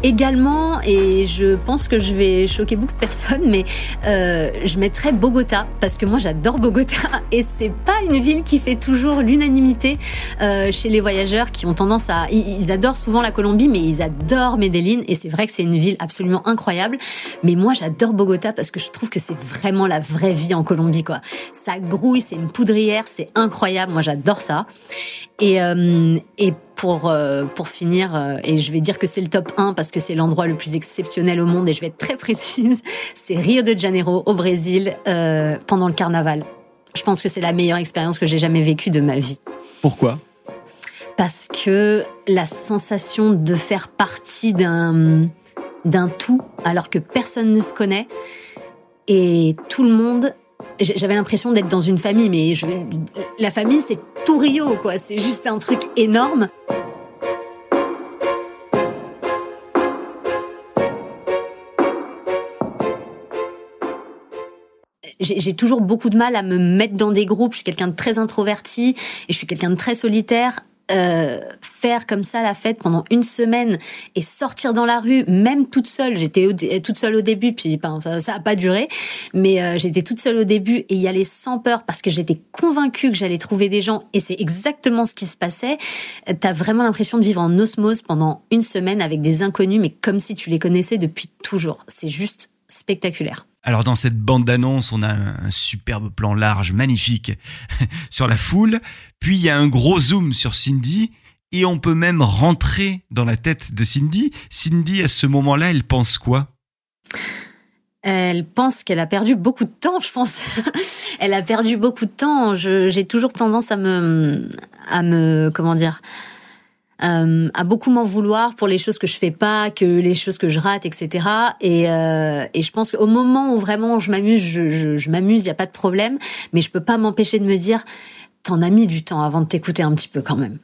également, et je pense que je vais choquer beaucoup de personnes, mais euh, je mettrais Bogota parce que moi j'adore Bogota et c'est pas une ville qui fait toujours l'unanimité chez les voyageurs qui ont tendance à, ils, adorent souvent la Colombie, mais ils adorent Medellin et c'est vrai que c'est une ville absolument incroyable. Mais moi j'adore Bogota parce que je trouve que c'est vraiment la vraie vie en Colombie quoi. Ça grouille, c'est une poudrière, c'est incroyable. Moi j'adore ça. Et, et pour, euh, pour finir, euh, et je vais dire que c'est le top 1 parce que c'est l'endroit le plus exceptionnel au monde et je vais être très précise, c'est Rio de Janeiro au Brésil euh, pendant le carnaval. Je pense que c'est la meilleure expérience que j'ai jamais vécue de ma vie. Pourquoi? Parce que la sensation de faire partie d'un d'un tout alors que personne ne se connaît et tout le monde j'avais l'impression d'être dans une famille, mais la famille, c'est tout Rio, quoi. C'est juste un truc énorme. j'ai toujours beaucoup de mal à me mettre dans des groupes. Je suis quelqu'un de très introverti et je suis quelqu'un de très solitaire. Euh, faire comme ça la fête pendant une semaine et sortir dans la rue, même toute seule. J'étais toute seule au début, puis ben, ça, ça a pas duré, mais euh, j'étais toute seule au début et y aller sans peur parce que j'étais convaincue que j'allais trouver des gens et c'est exactement ce qui se passait. T'as vraiment l'impression de vivre en osmose pendant une semaine avec des inconnus, mais comme si tu les connaissais depuis toujours. C'est juste spectaculaire. Alors dans cette bande d'annonce, on a un, superbe plan large, magnifique, sur la foule. Puis il y a un gros zoom sur Cindy. Et on peut même rentrer dans la tête de Cindy. Cindy, à ce moment-là, elle pense quoi? Elle pense qu'elle a perdu beaucoup de temps, je pense. elle a perdu beaucoup de temps. J'ai toujours tendance à me, à me, comment dire, euh, à beaucoup m'en vouloir pour les choses que je fais pas, que les choses que je rate, etc. Et, euh, et je pense qu'au moment où vraiment je m'amuse, je, je, je m'amuse, il y a pas de problème, mais je peux pas m'empêcher de me dire, t'en as mis du temps avant de t'écouter un petit peu quand même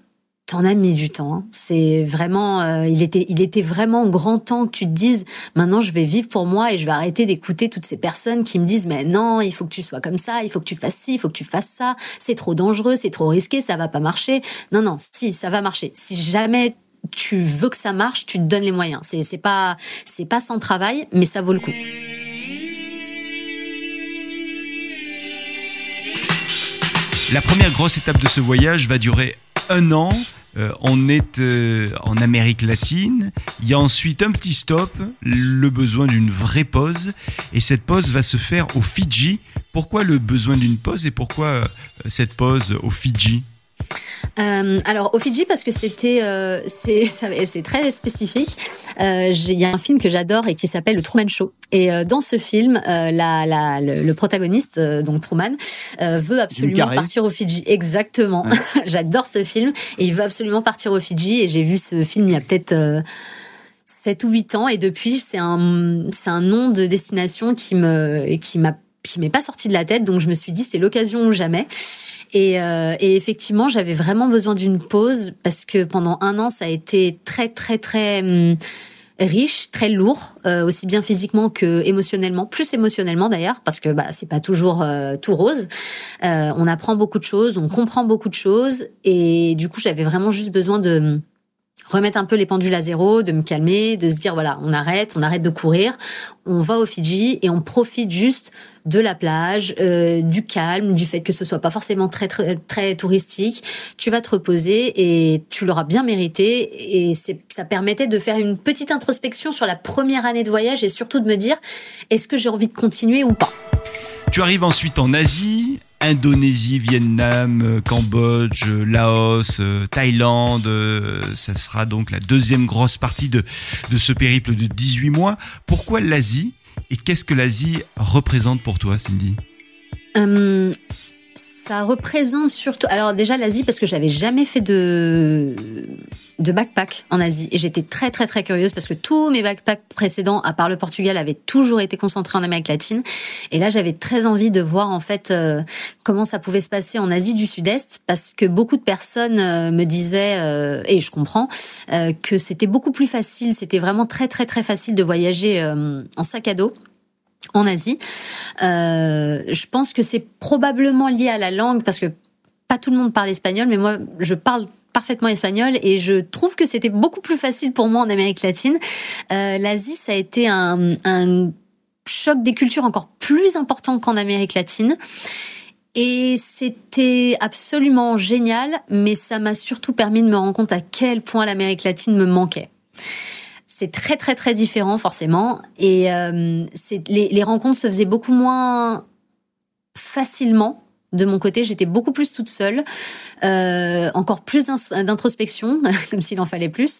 t'en as mis du temps. Hein. C'est vraiment, euh, il était, il était vraiment grand temps que tu te dises, maintenant je vais vivre pour moi et je vais arrêter d'écouter toutes ces personnes qui me disent, mais non, il faut que tu sois comme ça, il faut que tu fasses ci, il faut que tu fasses ça, c'est trop dangereux, c'est trop risqué, ça va pas marcher. Non, non, si, ça va marcher. Si jamais tu veux que ça marche, tu te donnes les moyens. C'est, c'est pas, c'est pas sans travail, mais ça vaut le coup. La première grosse étape de ce voyage va durer un an. Euh, on est euh, en Amérique latine. Il y a ensuite un petit stop, le besoin d'une vraie pause. Et cette pause va se faire au Fidji. Pourquoi le besoin d'une pause et pourquoi euh, cette pause au Fidji? Euh, alors au Fidji parce que c'était euh, c'est très spécifique. Euh, Il y a un film que j'adore et qui s'appelle Le Truman Show. Et dans ce film, la, la, le, protagoniste, donc Truman, veut absolument partir au Fidji. Exactement. j'adore ce film et il veut absolument partir au Fidji. Et j'ai vu ce film il y a peut-être 7 ou 8 ans et depuis c'est un c'est un nom de destination qui me qui m'a qui m'est pas sorti de la tête donc je me suis dit c'est l'occasion ou jamais et, euh, et effectivement, j'avais vraiment besoin d'une pause parce que pendant un an, ça a été très, très, très hum, riche, très lourd, euh, aussi bien physiquement que émotionnellement, plus émotionnellement d'ailleurs, parce que bah c'est pas toujours euh, tout rose. Euh, on apprend beaucoup de choses, on comprend beaucoup de choses, et du coup j'avais vraiment juste besoin de hum, remettre un peu les pendules à zéro, de me calmer, de se dire voilà, on arrête, on arrête de courir, on va au Fidji et on profite juste de la plage, euh, du calme, du fait que ce soit pas forcément très très très touristique. Tu vas te reposer et tu l'auras bien mérité et ça permettait de faire une petite introspection sur la première année de voyage et surtout de me dire est-ce que j'ai envie de continuer ou pas? Tu arrives ensuite en Asie, Indonésie, Vietnam, euh, Cambodge, euh, Laos, euh, Thaïlande. Ça sera donc la deuxième grosse partie de, de ce périple de 18 mois. Pourquoi l'Asie et qu'est-ce que l'Asie représente pour toi, Cindy? Ça représente surtout. Alors déjà l'Asie parce que j'avais jamais fait de de backpack en Asie et j'étais très très très curieuse parce que tous mes backpacks précédents, à part le Portugal, avaient toujours été concentrés en Amérique latine et là j'avais très envie de voir en fait euh, comment ça pouvait se passer en Asie du Sud-Est parce que beaucoup de personnes euh, me disaient euh, et je comprends que c'était beaucoup plus facile, c'était vraiment très très très facile de voyager en sac à dos en Asie. Euh, je pense que c'est probablement lié à la langue parce que pas tout le monde parle espagnol, mais moi je parle parfaitement espagnol et je trouve que c'était beaucoup plus facile pour moi en Amérique latine. Euh, L'Asie, ça a été un, un choc des cultures encore plus important qu'en Amérique latine. Et c'était absolument génial, mais ça m'a surtout permis de me rendre compte à quel point l'Amérique latine me manquait c'est très très très différent forcément. Et euh, les, rencontres se faisaient beaucoup moins facilement. De mon côté j'étais beaucoup plus toute seule euh, encore plus d'introspection comme s'il en fallait plus.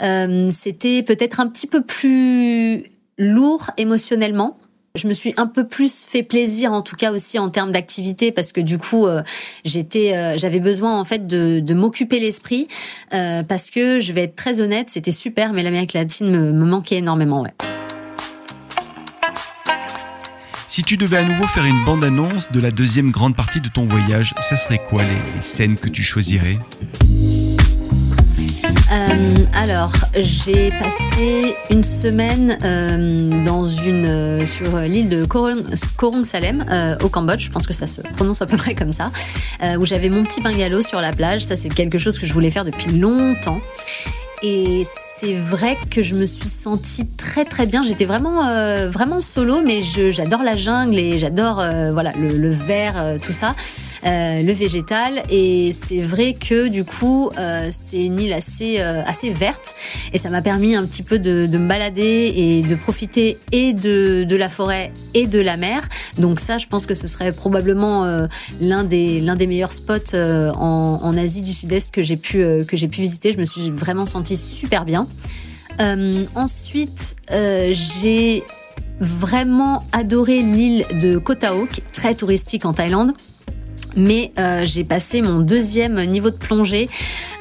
Euh, c'était peut-être un petit peu plus lourd émotionnellement je me suis un peu plus fait plaisir, en tout cas aussi en termes d'activité, parce que du coup, euh, euh, j'avais besoin en fait de, m'occuper l'esprit, euh, parce que je vais être très honnête, c'était super, mais l'Amérique latine me, manquait énormément. Si tu devais à nouveau faire une bande-annonce de la deuxième grande partie de ton voyage, ça serait quoi les scènes que tu choisirais? Euh, alors, j'ai passé une semaine euh, dans une euh, sur l'île de Korong, Salem au Cambodge. Je pense que ça se prononce à peu près comme ça, où j'avais mon petit bungalow sur la plage. Ça, c'est quelque chose que je voulais faire depuis longtemps. Et c'est vrai que je me suis sentie très très bien. J'étais vraiment euh, vraiment solo, mais j'adore la jungle et j'adore euh, voilà le, vert, euh, tout ça, le végétal. Et c'est vrai que du coup c'est une île assez assez verte et ça m'a permis un petit peu de, de, me balader et de profiter et de, de la forêt et de la mer. Donc ça, je pense que ce serait probablement l'un des l'un des meilleurs spots en, en, Asie du Sud-Est que j'ai pu que j'ai pu visiter. Je me suis vraiment sentie super bien. Euh, ensuite, euh, j'ai vraiment adoré l'île de est très touristique en Thaïlande. Mais euh, j'ai passé mon deuxième niveau de plongée.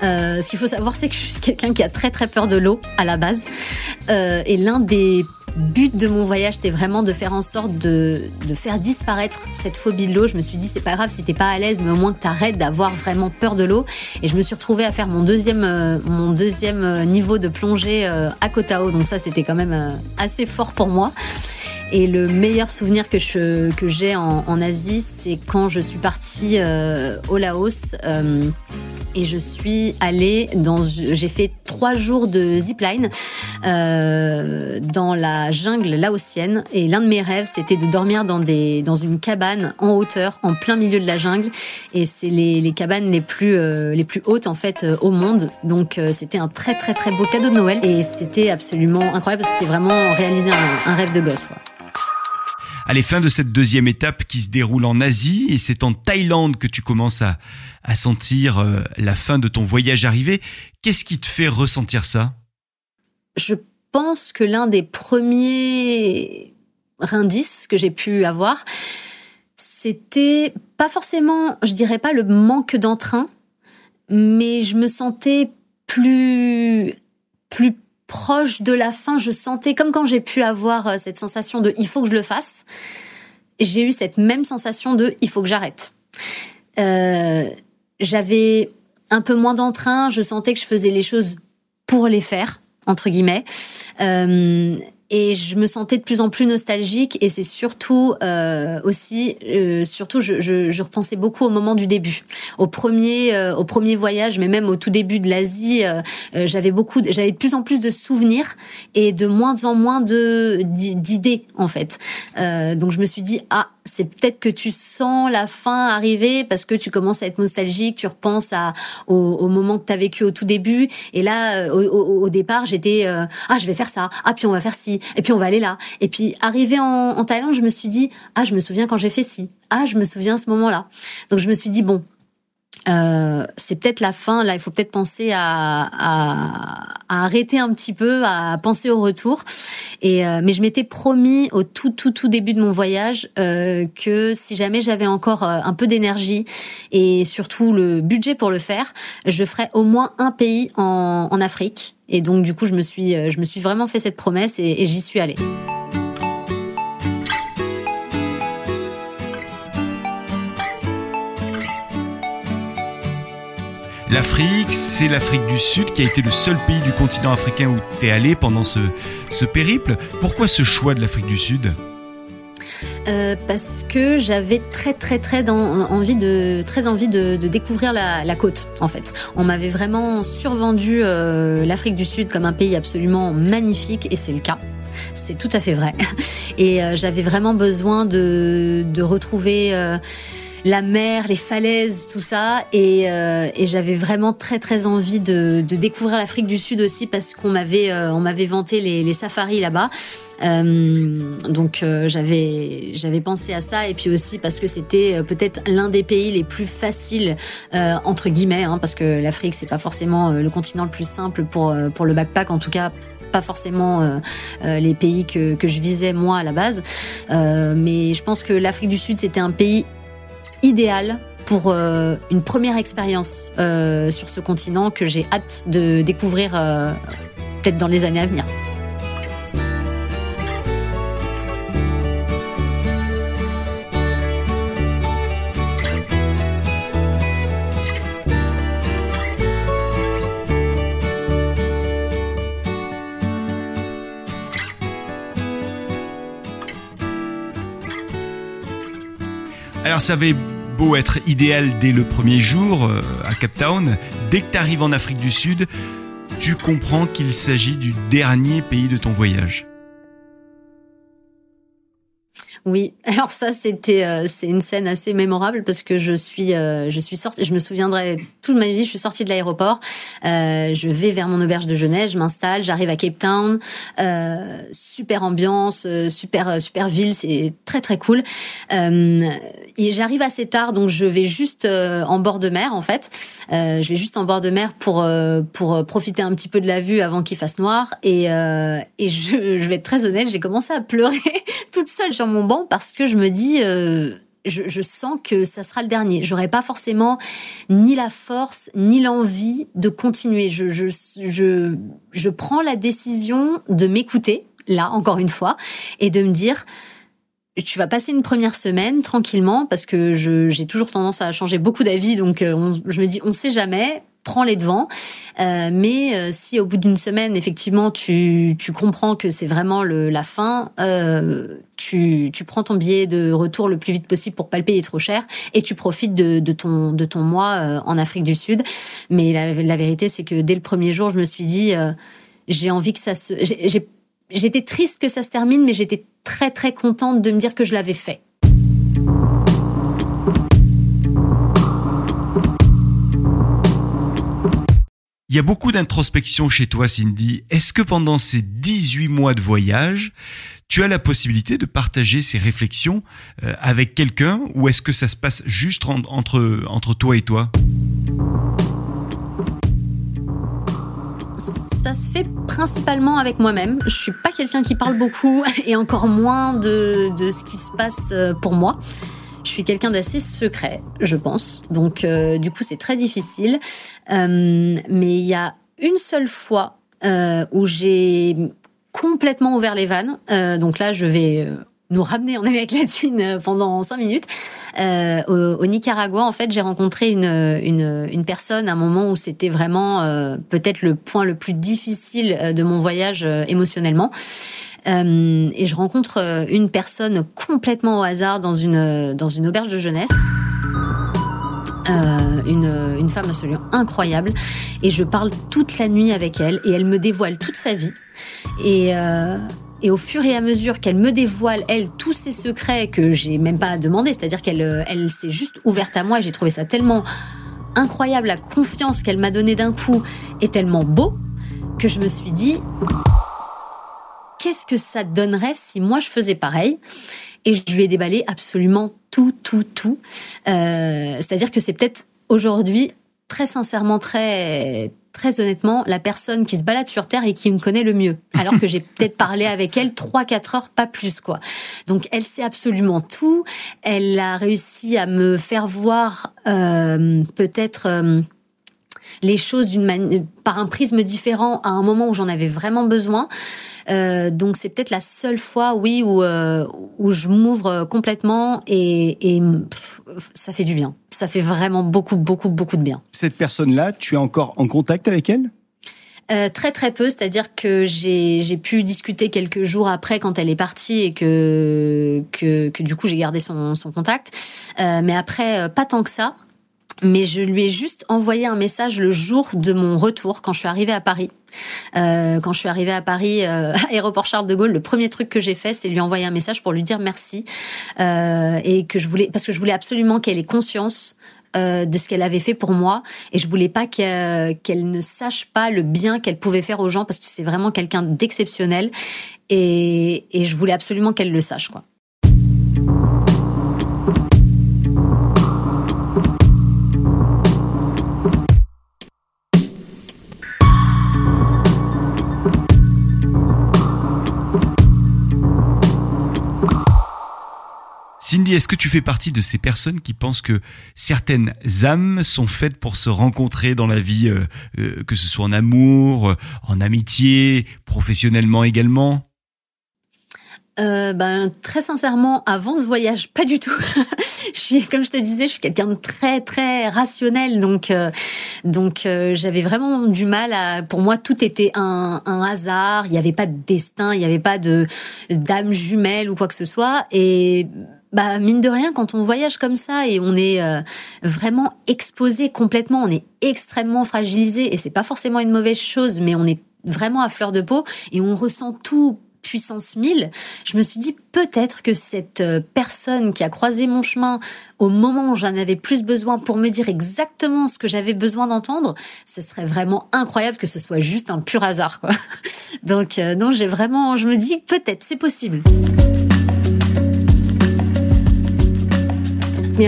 ce qu'il faut savoir, c'est que je suis quelqu'un qui a très très peur de l'eau à la base. et l'un des but de mon voyage, c'était vraiment de faire en sorte de, faire disparaître cette phobie de l'eau. Je me suis dit, c'est pas grave si t'es pas à l'aise, mais au moins que t'arrêtes d'avoir vraiment peur de l'eau. Et je me suis retrouvée à faire mon deuxième, euh, mon deuxième euh, niveau de plongée euh, à Koh Tao. Donc ça, c'était quand même assez fort pour moi. Et le meilleur souvenir que je que j'ai en, en, Asie, c'est quand je suis partie euh, au Laos euh, et je suis allée dans. J'ai fait trois jours de zipline euh, dans la jungle laotienne. Et l'un de mes rêves, c'était de dormir dans des dans une cabane en hauteur, en plein milieu de la jungle. Et c'est les, les cabanes les plus euh, les plus hautes en fait euh, au monde. Donc c'était un très très très beau cadeau de Noël et c'était absolument incroyable. C'était vraiment réaliser un, un rêve de gosse. Allez, fin de cette deuxième étape qui se déroule en Asie et c'est en Thaïlande que tu commences à, à sentir euh, la fin de ton voyage arriver. Qu'est-ce qui te fait ressentir ça? Je pense que l'un des premiers indices que j'ai pu avoir, c'était pas forcément, je dirais pas le manque d'entrain, mais je me sentais plus plus proche de la fin. Je sentais comme quand j'ai pu avoir euh, cette sensation de il faut que je le fasse. J'ai eu cette même sensation de il faut que j'arrête. Euh, j'avais un peu moins d'entrain. Je sentais que je faisais les choses pour les faire entre guillemets. Euh, et je me sentais de plus en plus nostalgique. Et c'est surtout euh, aussi euh, surtout je, je, je, repensais beaucoup au moment du début. Au premier euh, au premier voyage mais même au tout début de l'Asie euh, euh, j'avais beaucoup j'avais de plus en plus de souvenirs et de moins en moins de d'idées en fait. Donc je me suis dit ah c'est peut-être que tu sens la fin arriver parce que tu commences à être nostalgique, tu repenses à au, au moment que tu as vécu au tout début. Et là, au, au, au départ, j'étais euh, ah je vais faire ça, ah puis on va faire ci, et puis on va aller là. Et puis arrivé en, en Thaïlande, je me suis dit ah je me souviens quand j'ai fait ci, ah je me souviens ce moment-là. Donc je me suis dit bon euh, c'est peut-être la fin. Là, il faut peut-être penser à, à, à, arrêter un petit peu, à penser au retour. Et euh, mais je m'étais promis au tout tout tout début de mon voyage euh, que si jamais j'avais encore euh, un peu d'énergie et surtout le budget pour le faire, je ferais au moins un pays en, en Afrique. Et donc du coup, je me suis je me suis vraiment fait cette promesse et, et j'y suis allée. L'Afrique, c'est l'Afrique du Sud qui a été le seul pays du continent africain où tu es allé pendant ce, ce périple. Pourquoi ce choix de l'Afrique du Sud? Euh, parce que j'avais très très très envie de très envie de, découvrir la, côte en fait. On m'avait vraiment survendu euh, l'Afrique du Sud comme un pays absolument magnifique et c'est le cas. C'est tout à fait vrai. Et euh, j'avais vraiment besoin de, de retrouver la mer, les falaises, tout ça. Et, euh, j'avais vraiment très très envie de, découvrir l'Afrique du Sud aussi parce qu'on m'avait euh, on m'avait vanté les, safaris là-bas. Euh, donc j'avais j'avais pensé à ça et puis aussi parce que c'était peut-être l'un des pays les plus faciles entre guillemets hein, parce que l'Afrique c'est pas forcément le continent le plus simple pour pour le backpack en tout cas pas forcément les pays que, que je visais moi à la base. Mais je pense que l'Afrique du Sud, c'était un pays idéal pour euh, une première expérience euh, sur ce continent que j'ai hâte de découvrir euh, peut-être dans les années à venir. Alors ça avait beau être idéal dès le premier jour euh, à Cape Town, dès que tu arrives en Afrique du Sud, tu comprends qu'il s'agit du dernier pays de ton voyage. Oui, alors ça c'était euh, c'est une scène assez mémorable parce que je suis euh, je suis sortie, je me souviendrai toute ma vie, je suis sortie de l'aéroport, je vais vers mon auberge de jeunesse, je m'installe, j'arrive à Cape Town, super ambiance, super super ville, c'est très très cool. J'arrive assez tard, donc je vais juste en bord de mer en fait, je vais juste en bord de mer pour pour profiter un petit peu de la vue avant qu'il fasse noir et et je, je vais être très honnête, j'ai commencé à pleurer toute seule sur mon parce que je me dis, euh, je, je, sens que ça sera le dernier. J'aurais pas forcément ni la force ni l'envie de continuer. Je, je, je, je prends la décision de m'écouter, là, encore une fois, et de me dire, tu vas passer une première semaine tranquillement parce que j'ai toujours tendance à changer beaucoup d'avis donc euh, je me dis on sait jamais prends les devants. Euh, mais euh, si au bout d'une semaine, effectivement, tu, tu comprends que c'est vraiment le, la fin, euh, tu, tu prends ton billet de retour le plus vite possible pour pas le payer trop cher et tu profites de, de ton, de ton mois euh, en Afrique du Sud. Mais la, la vérité, c'est que dès le premier jour, je me suis dit, euh, j'ai envie que ça se... J'étais triste que ça se termine, mais j'étais très très contente de me dire que je l'avais fait. Il y a beaucoup d'introspection chez toi, Cindy. Est-ce que pendant ces 18 mois de voyage, tu as la possibilité de partager ces réflexions euh, avec quelqu'un ou est-ce que ça se passe juste entre, entre toi et toi? Ça se fait principalement avec moi-même. Je suis pas quelqu'un qui parle beaucoup et encore moins de, de, ce qui se passe euh, pour moi. Je suis quelqu'un d'assez secret, je pense. Donc, euh, du coup, c'est très difficile. Euh, mais il y a une seule fois où j'ai complètement ouvert les vannes. Donc là, je vais nous ramener en Amérique latine pendant cinq minutes. Euh, au, Nicaragua, en fait, j'ai rencontré une, une, personne à un moment où c'était vraiment euh, peut-être le point le plus difficile de mon voyage émotionnellement. Euh, et je rencontre une personne complètement au hasard dans une, dans une auberge de jeunesse. Euh, une, une femme absolument incroyable et je parle toute la nuit avec elle et elle me dévoile toute sa vie et, euh, et au fur et à mesure qu'elle me dévoile elle tous ses secrets que j'ai même pas demandé c'est-à-dire qu'elle elle s'est juste ouverte à moi et j'ai trouvé ça tellement incroyable la confiance qu'elle m'a donnée d'un coup est tellement beau que je me suis dit qu'est-ce que ça donnerait si moi je faisais pareil et je lui ai déballé absolument tout, tout, tout. Euh, C'est-à-dire que c'est peut-être aujourd'hui, très sincèrement, très très honnêtement, la personne qui se balade sur Terre et qui me connaît le mieux. Alors que j'ai peut-être parlé avec elle trois, quatre heures, pas plus, quoi. Donc, elle sait absolument tout. Elle a réussi à me faire voir, euh, peut-être, euh, les choses d'une manière, par un prisme différent à un moment où j'en avais vraiment besoin. Euh, donc c'est peut-être la seule fois, oui, où euh, où je m'ouvre complètement et, et pff, ça fait du bien. Ça fait vraiment beaucoup, beaucoup, beaucoup de bien. Cette personne-là, tu es encore en contact avec elle? Euh, très très peu, c'est-à-dire que j'ai j'ai pu discuter quelques jours après quand elle est partie et que que, que du coup j'ai gardé son, son contact, euh, mais après pas tant que ça mais je lui ai juste envoyé un message le jour de mon retour quand je suis arrivée à Paris. Euh, quand je suis arrivée à Paris, euh, aéroport Charles de Gaulle, le premier truc que j'ai fait, c'est lui envoyer un message pour lui dire merci euh, et que je voulais parce que je voulais absolument qu'elle ait conscience euh, de ce qu'elle avait fait pour moi et je voulais pas qu'elle ne sache pas le bien qu'elle pouvait faire aux gens parce que c'est vraiment quelqu'un d'exceptionnel et, et je voulais absolument qu'elle le sache quoi. Cindy, est-ce que tu fais partie de ces personnes qui pensent que certaines âmes sont faites pour se rencontrer dans la vie, euh, euh, que ce soit en amour, euh, en amitié, professionnellement également? Ben très sincèrement, avant ce voyage, pas du tout. je suis, comme je te disais, je suis quelqu'un de très très rationnel, donc donc j'avais vraiment du mal à. Pour moi, tout était un, hasard. Il n'y avait pas de destin, il n'y avait pas d'âme jumelle ou quoi que ce soit. Et bah mine de rien, quand on voyage comme ça et on est euh, vraiment exposé complètement, on est extrêmement fragilisé et c'est pas forcément une mauvaise chose, mais on est vraiment à fleur de peau et on ressent tout puissance 1000, je me suis dit peut-être que cette personne qui a croisé mon chemin au moment où j'en avais plus besoin pour me dire exactement ce que j'avais besoin d'entendre, ce serait vraiment incroyable que ce soit juste un pur hasard quoi. Donc euh, non, j'ai vraiment je me dis peut-être c'est possible.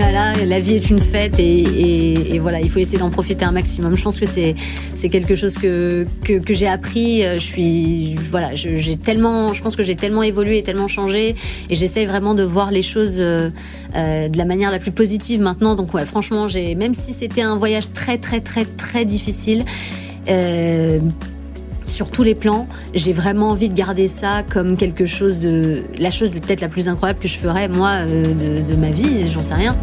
La vie est une fête et, voilà, il faut essayer d'en profiter un maximum. Je pense que c'est c'est quelque chose que que, j'ai appris. Je suis voilà, j'ai tellement, je pense que j'ai tellement évolué et tellement changé et j'essaie vraiment de voir les choses euh, de la manière la plus positive maintenant. Donc ouais, franchement, j'ai même si c'était un voyage très très très très difficile. Euh, sur tous les plans, j'ai vraiment envie de garder ça comme quelque chose de la chose peut-être la plus incroyable que je ferais moi euh, de, de ma vie, j'en sais rien.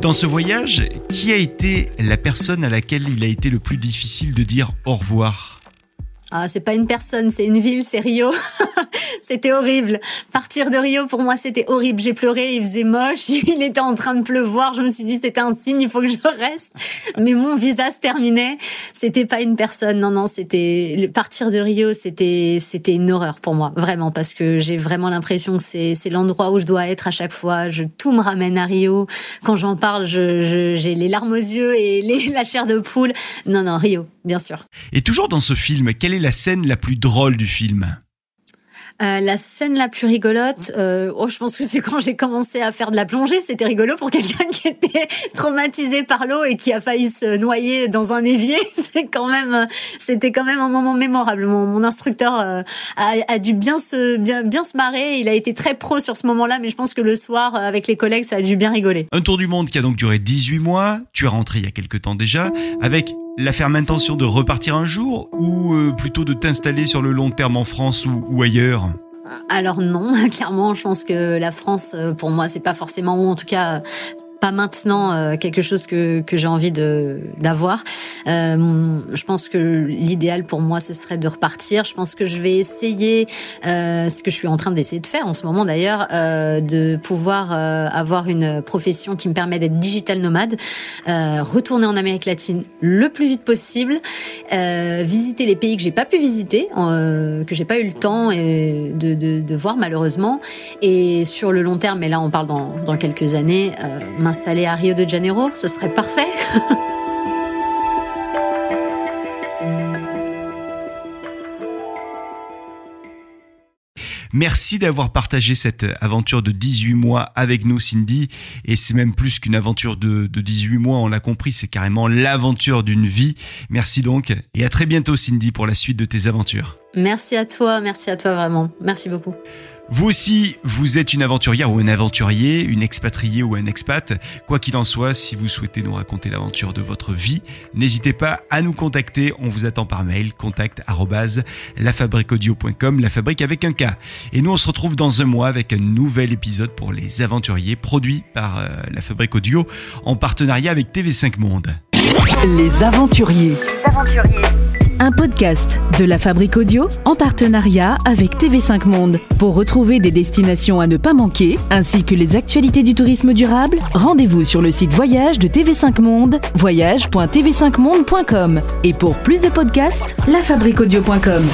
Dans ce voyage, qui a été la personne à laquelle il a été le plus difficile de dire au revoir? Ah, c'est pas une personne, c'est une ville, c'est Rio. c'était horrible. Partir de Rio, pour moi, c'était horrible. J'ai pleuré, il faisait moche, il était en train de pleuvoir. Je me suis dit, c'était un signe, il faut que je reste. Mais mon visa se terminait. C'était pas une personne, non, non, c'était partir de Rio, c'était c'était une horreur pour moi, vraiment, parce que j'ai vraiment l'impression que c'est c'est l'endroit où je dois être à chaque fois. Je tout me ramène à Rio. Quand j'en parle, je j'ai les larmes aux yeux et les, la chair de poule. Non, non, Rio, bien sûr. Et toujours dans ce film, quelle est la scène la plus drôle du film? Euh, la scène la plus rigolote, euh, oh, je pense que c'est quand j'ai commencé à faire de la plongée. C'était rigolo pour quelqu'un qui était traumatisé par l'eau et qui a failli se noyer dans un évier. C'est quand même, c'était quand même un moment mémorable. Mon, mon instructeur euh, a, a, dû bien se bien, bien se marrer. Il a été très pro sur ce moment-là, mais je pense que le soir, avec les collègues, ça a dû bien rigoler. Un tour du monde qui a donc duré 18 mois. Tu es rentré il y a quelques temps déjà, avec la ferme intention de repartir un jour ou euh, plutôt de t'installer sur le long terme en France ou, ou ailleurs? Alors non, clairement, je pense que la France, euh, pour moi, c'est pas forcément, ou en tout cas pas maintenant euh, quelque chose que, que j'ai envie de d'avoir. Euh, je pense que l'idéal pour moi ce serait de repartir. Je pense que je vais essayer, euh, ce que je suis en train d'essayer de faire en ce moment d'ailleurs, euh, de pouvoir euh, avoir une profession qui me permet d'être digital nomade, euh, retourner en Amérique latine le plus vite possible, visiter les pays que j'ai pas pu visiter, que j'ai pas eu le temps et de, de, de, voir malheureusement, et sur le long terme, mais là on parle dans, dans quelques années m'installer à Rio de Janeiro, ce serait parfait. Merci d'avoir partagé cette aventure de 18 mois avec nous, Cindy. Et c'est même plus qu'une aventure de, de 18 mois, on l'a compris, c'est carrément l'aventure d'une vie. Merci donc. Et à très bientôt, Cindy, pour la suite de tes aventures. Merci à toi, merci à toi vraiment. Merci beaucoup. Vous aussi, vous êtes une aventurière ou un aventurier, une expatriée ou un expat. Quoi qu'il en soit, si vous souhaitez nous raconter l'aventure de votre vie, n'hésitez pas à nous contacter. On vous attend par mail, contact lafabriquaudio.com, la fabrique avec un K. Et nous, on se retrouve dans un mois avec un nouvel épisode pour les aventuriers produit par euh, La Fabrique Audio en partenariat avec TV5 Monde. Les aventuriers. Les aventuriers un podcast de la Fabrique Audio en partenariat avec TV5 Monde. Pour retrouver des destinations à ne pas manquer, ainsi que les actualités du tourisme durable, rendez-vous sur le site voyage de TV5 Monde, voyage.tv5monde.com. Et pour plus de podcasts, lafabriqueaudio.com.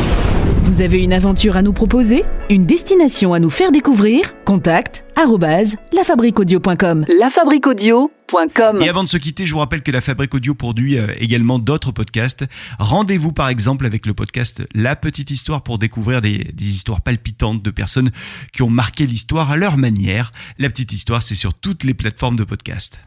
Vous avez une aventure à nous proposer? Une destination à nous faire découvrir? Contact lafabriqueaudio.com. Et avant de se quitter, je vous rappelle que la Fabrique Audio produit euh, également d'autres podcasts. Rendez-vous par exemple avec le podcast La Petite Histoire pour découvrir des, des histoires palpitantes de personnes qui ont marqué l'histoire à leur manière. La Petite Histoire, c'est sur toutes les plateformes de podcast.